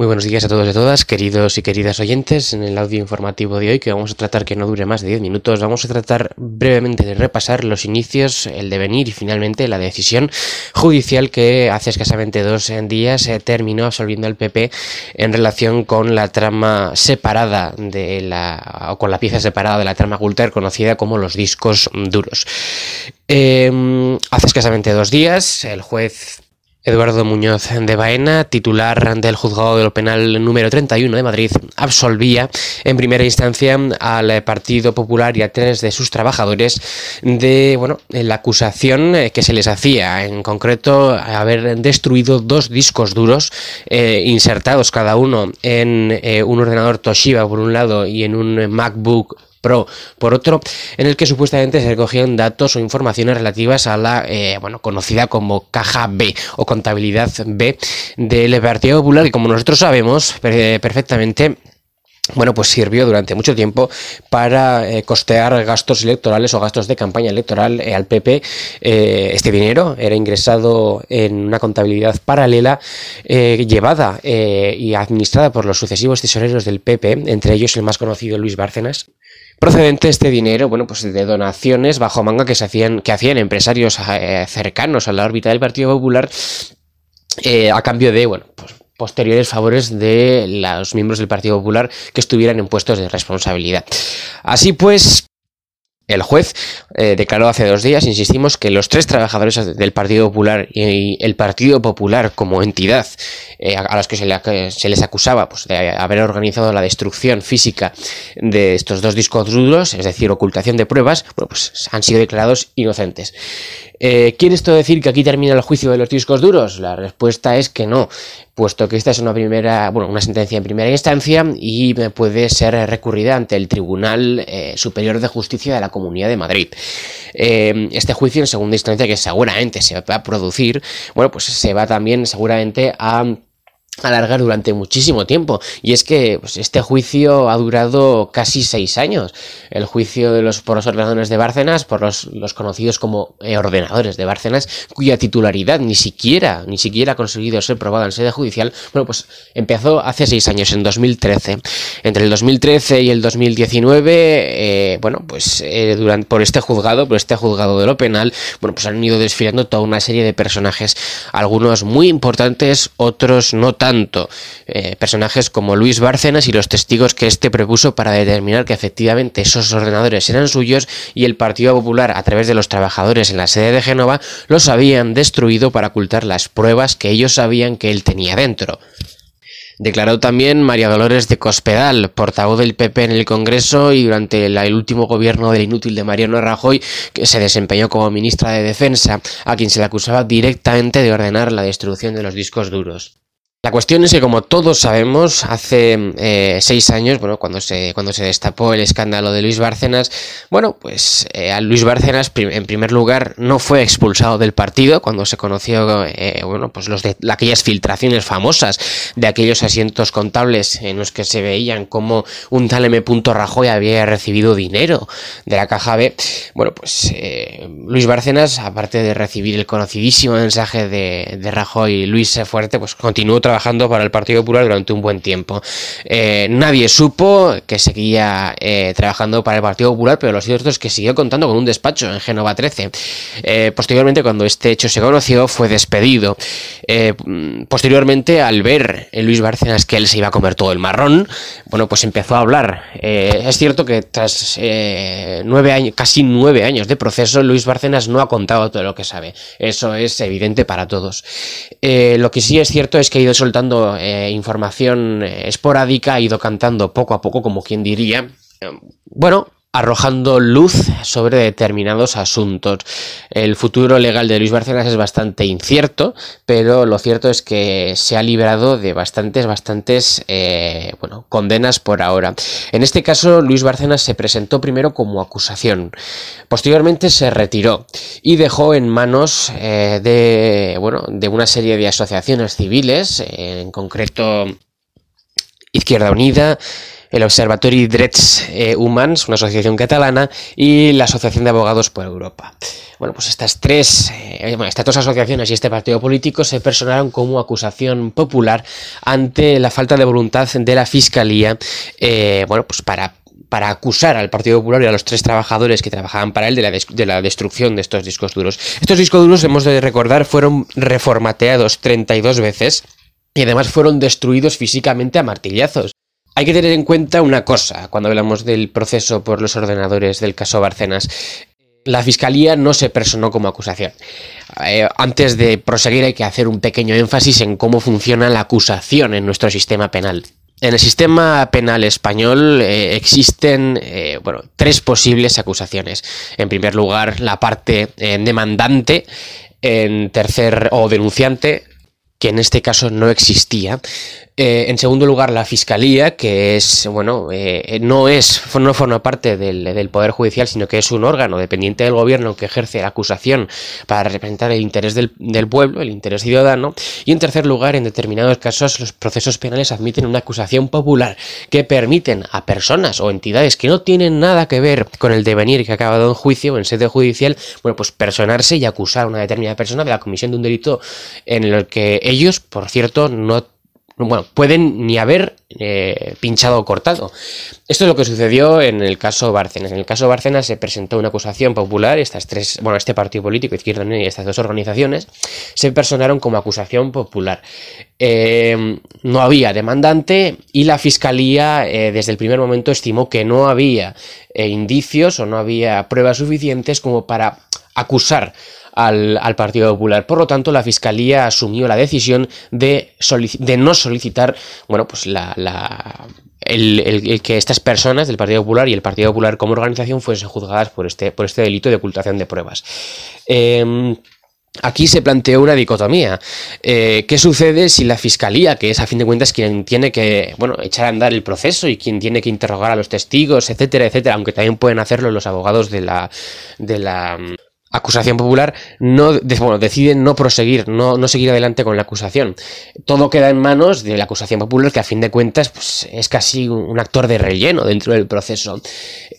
Muy buenos días a todos y a todas, queridos y queridas oyentes. En el audio informativo de hoy, que vamos a tratar que no dure más de 10 minutos, vamos a tratar brevemente de repasar los inicios, el devenir y finalmente la decisión judicial que hace escasamente dos días eh, terminó absolviendo al PP en relación con la trama separada de la, o con la pieza separada de la trama Gulter conocida como los discos duros. Eh, hace escasamente dos días, el juez Eduardo Muñoz de Baena, titular del juzgado de lo penal número 31 de Madrid, absolvía en primera instancia al Partido Popular y a tres de sus trabajadores de bueno, la acusación que se les hacía, en concreto haber destruido dos discos duros eh, insertados cada uno en eh, un ordenador Toshiba por un lado y en un MacBook Pro, por otro, en el que supuestamente se recogían datos o informaciones relativas a la, eh, bueno, conocida como caja B o contabilidad B del Partido Popular, que como nosotros sabemos perfectamente, bueno, pues sirvió durante mucho tiempo para eh, costear gastos electorales o gastos de campaña electoral eh, al PP. este dinero era ingresado en una contabilidad paralela llevada y administrada por los sucesivos tesoreros del PP, entre ellos el más conocido Luis Bárcenas procedente este dinero, bueno, pues de donaciones bajo manga que se hacían, que hacían empresarios eh, cercanos a la órbita del Partido Popular eh, a cambio de, bueno, pues posteriores favores de los miembros del Partido Popular que estuvieran en puestos de responsabilidad. Así pues, el juez eh, declaró hace dos días, insistimos, que los tres trabajadores del Partido Popular y el Partido Popular como entidad eh, a los que se, les acusaba pues, de haber organizado la destrucción física de estos dos discos duros, es decir, ocultación de pruebas, bueno, pues han sido declarados inocentes. Eh, ¿Quiere esto decir que aquí termina el juicio de los discos duros? La respuesta es que no, puesto que esta es una primera, bueno, una sentencia en primera instancia y puede ser recurrida ante el Tribunal eh, Superior de Justicia de la Comunidad de Madrid. Eh, este juicio en segunda instancia, que seguramente se va a producir, bueno, pues se va también seguramente a alargar durante muchísimo tiempo. Y es que pues, este juicio ha durado casi seis años. El juicio de los, por los ordenadores de Bárcenas, por los, los conocidos como eh, ordenadores de Bárcenas, cuya titularidad ni siquiera, ni siquiera ha conseguido ser probada en sede judicial, bueno, pues empezó hace seis años, en 2013. Entre el 2013 y el 2019, eh, bueno, pues eh, durante, por este juzgado, por este juzgado de lo penal, bueno, pues han ido desfilando toda una serie de personajes, algunos muy importantes, otros no tanto eh, personajes como Luis Bárcenas y los testigos que éste propuso para determinar que efectivamente esos ordenadores eran suyos y el Partido Popular, a través de los trabajadores en la sede de Génova, los habían destruido para ocultar las pruebas que ellos sabían que él tenía dentro. Declaró también María Dolores de Cospedal, portavoz del PP en el Congreso y durante el último gobierno del inútil de Mariano Rajoy, que se desempeñó como ministra de Defensa, a quien se le acusaba directamente de ordenar la destrucción de los discos duros. La cuestión es que, como todos sabemos, hace eh, seis años, bueno, cuando se, cuando se destapó el escándalo de Luis Bárcenas, bueno, pues eh, a Luis Bárcenas, en primer lugar, no fue expulsado del partido cuando se conoció, eh, bueno, pues los de aquellas filtraciones famosas de aquellos asientos contables en los que se veían como un tal M. Rajoy había recibido dinero de la caja B. Bueno, pues Luis Bárcenas, aparte de recibir el conocidísimo mensaje de, de Rajoy, Luis Fuerte, pues continuó trabajando para el Partido Popular durante un buen tiempo. Eh, nadie supo que seguía eh, trabajando para el Partido Popular, pero lo cierto es que siguió contando con un despacho en Génova 13. Eh, posteriormente, cuando este hecho se conoció, fue despedido. posteriormente, al ver en Luis Bárcenas que él se iba a comer todo el marrón, bueno, pues empezó a hablar. es cierto que tras nueve años, casi nueve años de proceso, Luis Bárcenas no ha contado todo lo que sabe. Eso es evidente para todos. lo que sí es cierto es que ha ido soltando eh, información eh, esporádica, ha ido cantando poco a poco, como quien diría. Bueno, arrojando luz sobre determinados asuntos. El futuro legal de Luis Bárcenas es bastante incierto, pero lo cierto es que se ha librado de bastantes, bastantes, eh, bueno, condenas por ahora. En este caso, Luis Bárcenas se presentó primero como acusación, posteriormente se retiró y dejó en manos eh, de, bueno, de una serie de asociaciones civiles, en concreto Izquierda Unida, el Observatorio Drets eh, Humans, una asociación catalana, y la Asociación de Abogados por Europa. Bueno, pues estas tres, eh, estas dos asociaciones y este partido político se personaron como acusación popular ante la falta de voluntad de la Fiscalía, eh, bueno, pues para para acusar al Partido Popular y a los tres trabajadores que trabajaban para él de la, de la, destrucción de estos discos duros. Estos discos duros, hemos de recordar, fueron reformateados 32 veces y además fueron destruidos físicamente a martillazos. Hay que tener en cuenta una cosa cuando hablamos del proceso por los ordenadores del caso Barcenas. La fiscalía no se personó como acusación. Eh, antes de proseguir hay que hacer un pequeño énfasis en cómo funciona la acusación en nuestro sistema penal. En el sistema penal español eh, existen eh, bueno, tres posibles acusaciones. En primer lugar, la parte demandante, en tercer o denunciante, que en este caso no existía. Eh, en segundo lugar, la Fiscalía, que es, bueno, eh, no es, no forma parte del, Poder Judicial, sino que es un órgano dependiente del gobierno que ejerce la acusación para representar el interés del, pueblo, el interés ciudadano. Y en tercer lugar, en determinados casos, los procesos penales admiten una acusación popular que permiten a personas o entidades que no tienen nada que ver con el devenir que ha acabado en juicio o en sede judicial, bueno, pues personarse y acusar a una determinada persona de la comisión de un delito en el que ellos, por cierto, no bueno, pueden ni haber eh, pinchado o cortado. Esto es lo que sucedió en el caso Bárcenas. En el caso Bárcenas se presentó una acusación popular, estas tres, bueno, este partido político, Izquierda Unida y estas dos organizaciones, se personaron como acusación popular. Eh, no había demandante y la fiscalía eh, desde el primer momento estimó que no había indicios o no había pruebas suficientes como para acusar al, Partido Popular. Por lo tanto, la Fiscalía asumió la decisión de, de no solicitar, bueno, pues la, el, que estas personas del Partido Popular y el Partido Popular como organización fuesen juzgadas por este, por este delito de ocultación de pruebas. Em, aquí se planteó una dicotomía. Eh, ¿Qué sucede si la fiscalía, que es a fin de cuentas quien tiene que bueno, echar a andar el proceso y quien tiene que interrogar a los testigos, etcétera, etcétera, aunque también pueden hacerlo los abogados de la, de la acusación popular no bueno, deciden no proseguir, no, no, seguir adelante con la acusación. Todo queda en manos de la acusación popular, que a fin de cuentas pues, es casi un actor de relleno dentro del proceso.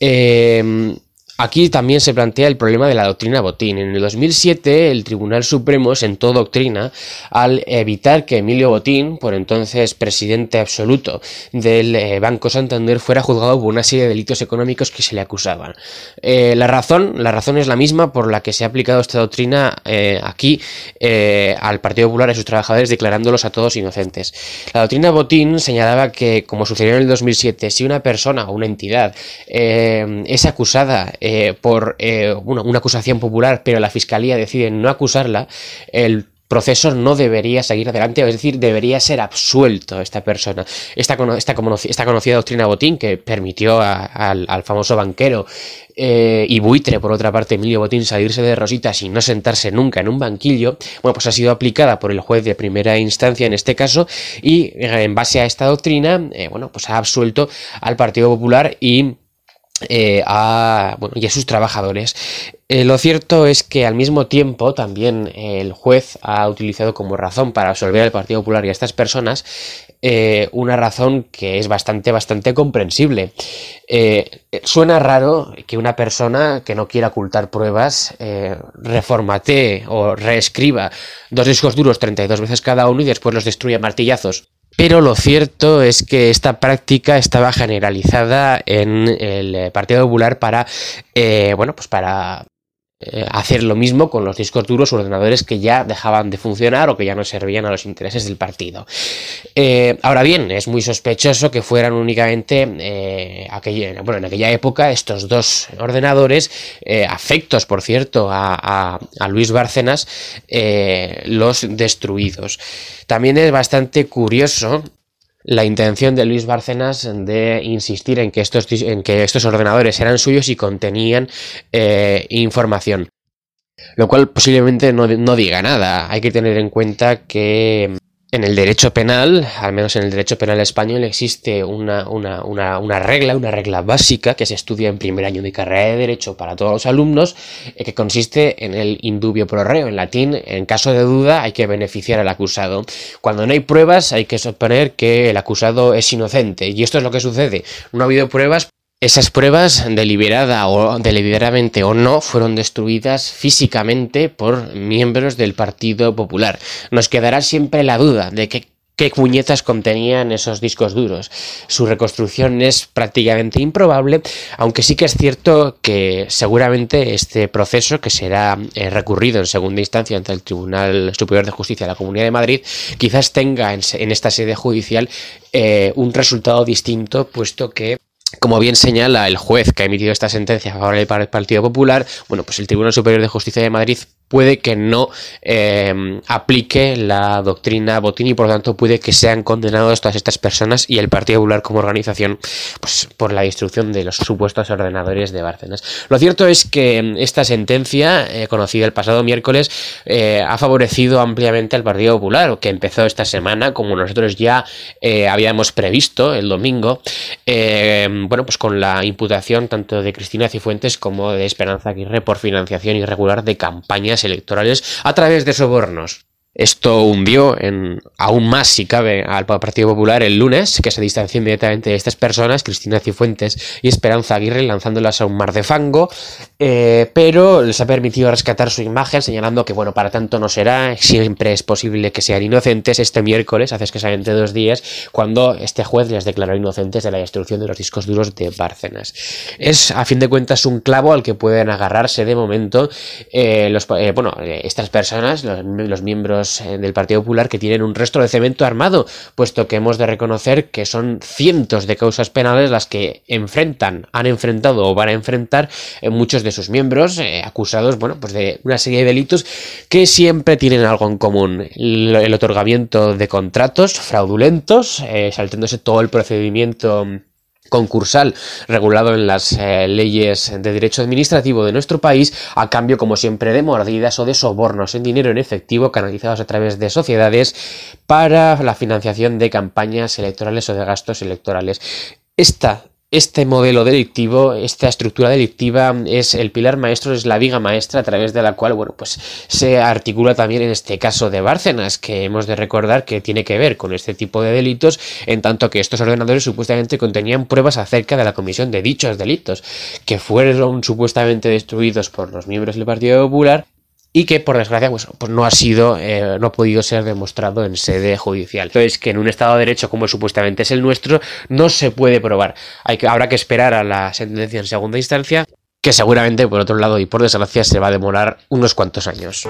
Eh, Aquí también se plantea el problema de la doctrina Botín. En el 2007 el Tribunal Supremo sentó doctrina al evitar que Emilio Botín, por entonces presidente absoluto del eh, Banco Santander, fuera juzgado por una serie de delitos económicos que se le acusaban. Eh, la, razón, la razón es la misma por la que se ha aplicado esta doctrina eh, aquí al Partido Popular y a sus trabajadores declarándolos a todos inocentes. La doctrina Botín señalaba que, como sucedió en el 2007, si una persona o una entidad es acusada eh, por eh, una acusación popular, pero la fiscalía decide no acusarla, el proceso no debería seguir adelante, es decir, debería ser absuelto esta persona. Esta, esta, conocida doctrina Botín que permitió al, famoso banquero eh, y buitre, por otra parte, Emilio Botín, salirse de rositas y no sentarse nunca en un banquillo, bueno, pues ha sido aplicada por el juez de primera instancia en este caso y en base a esta doctrina, bueno, pues ha absuelto al Partido Popular y eh, a, bueno, y a sus trabajadores. Eh, lo cierto es que al mismo tiempo también el juez ha utilizado como razón para absolver al Partido Popular y a estas personas eh, una razón que es bastante, bastante comprensible. suena raro que una persona que no quiera ocultar pruebas reformatee o reescriba dos discos duros 32 veces cada uno y después los destruya martillazos pero lo cierto es que esta práctica estaba generalizada en el Partido Popular para, eh, bueno, pues para eh, hacer lo mismo con los discos duros o ordenadores que ya dejaban de funcionar o que ya no servían a los intereses del partido. Eh, ahora bien, es muy sospechoso que fueran únicamente eh, bueno, en aquella época estos dos ordenadores, afectos por cierto a, a Luis Bárcenas, los destruidos. También es bastante curioso la intención de Luis Bárcenas de insistir en que estos, en que estos ordenadores eran suyos y contenían eh, información. Lo cual posiblemente no, diga nada. Hay que tener en cuenta que en el derecho penal, al menos en el derecho penal español, existe una, regla, una regla básica que se estudia en primer año de carrera de derecho para todos los alumnos, eh, que consiste en el indubio pro reo. En latín, en caso de duda, hay que beneficiar al acusado. Cuando no hay pruebas, hay que suponer que el acusado es inocente. Y esto es lo que sucede. No ha habido pruebas, esas pruebas, deliberada o deliberadamente o no, fueron destruidas físicamente por miembros del Partido Popular. Nos quedará siempre la duda de qué puñetas contenían esos discos duros. Su reconstrucción es prácticamente improbable, aunque sí que es cierto que seguramente este proceso, que será eh, recurrido en segunda instancia ante el Tribunal Superior de Justicia de la Comunidad de Madrid, quizás tenga en, esta sede judicial eh, un resultado distinto, puesto que como bien señala el juez que ha emitido esta sentencia a favor del Partido Popular, bueno, pues el Tribunal Superior de Justicia de Madrid puede que no eh, aplique la doctrina Botín y por lo tanto puede que sean condenados todas estas personas y el Partido Popular como organización pues, por la destrucción de los supuestos ordenadores de Bárcenas. Lo cierto es que esta sentencia, eh, conocida el pasado miércoles, eh, ha favorecido ampliamente al Partido Popular, que empezó esta semana, como nosotros ya habíamos previsto el domingo, bueno, pues con la imputación tanto de Cristina Cifuentes como de Esperanza Aguirre por financiación irregular de campañas electorales a través de sobornos. Esto hundió en, aún más, si cabe, al Partido Popular el lunes, que se distanció inmediatamente de estas personas, Cristina Cifuentes y Esperanza Aguirre, lanzándolas a un mar de fango, eh, pero les ha permitido rescatar su imagen, señalando que, bueno, para tanto no será, siempre es posible que sean inocentes. Este miércoles, hace escasamente dos días, cuando este juez les declaró inocentes de la destrucción de los discos duros de Bárcenas. Es, a fin de cuentas, un clavo al que pueden agarrarse de momento eh, eh, bueno, estas personas, los miembros eh, del Partido Popular que tienen un resto de cemento armado, puesto que hemos de reconocer que son cientos de causas penales las que enfrentan, han enfrentado o van a enfrentar eh, muchos de sus miembros eh, acusados, bueno, pues de una serie de delitos que siempre tienen algo en común. El, otorgamiento de contratos fraudulentos, saltándose todo el procedimiento concursal regulado en las eh, leyes de derecho administrativo de nuestro país a cambio como siempre de mordidas o de sobornos en dinero en efectivo canalizados a través de sociedades para la financiación de campañas electorales o de gastos electorales. Esta este modelo delictivo, esta estructura delictiva es el pilar maestro, es la viga maestra a través de la cual, bueno, pues se articula también en este caso de Bárcenas, que hemos de recordar que tiene que ver con este tipo de delitos, en tanto que estos ordenadores supuestamente contenían pruebas acerca de la comisión de dichos delitos, que fueron supuestamente destruidos por los miembros del Partido Popular y que por desgracia pues, pues, no ha sido, eh, no ha podido ser demostrado en sede judicial. Entonces que en un Estado de Derecho como supuestamente es el nuestro no se puede probar. Hay que, habrá que esperar a la sentencia en segunda instancia, que seguramente por otro lado y por desgracia se va a demorar unos cuantos años.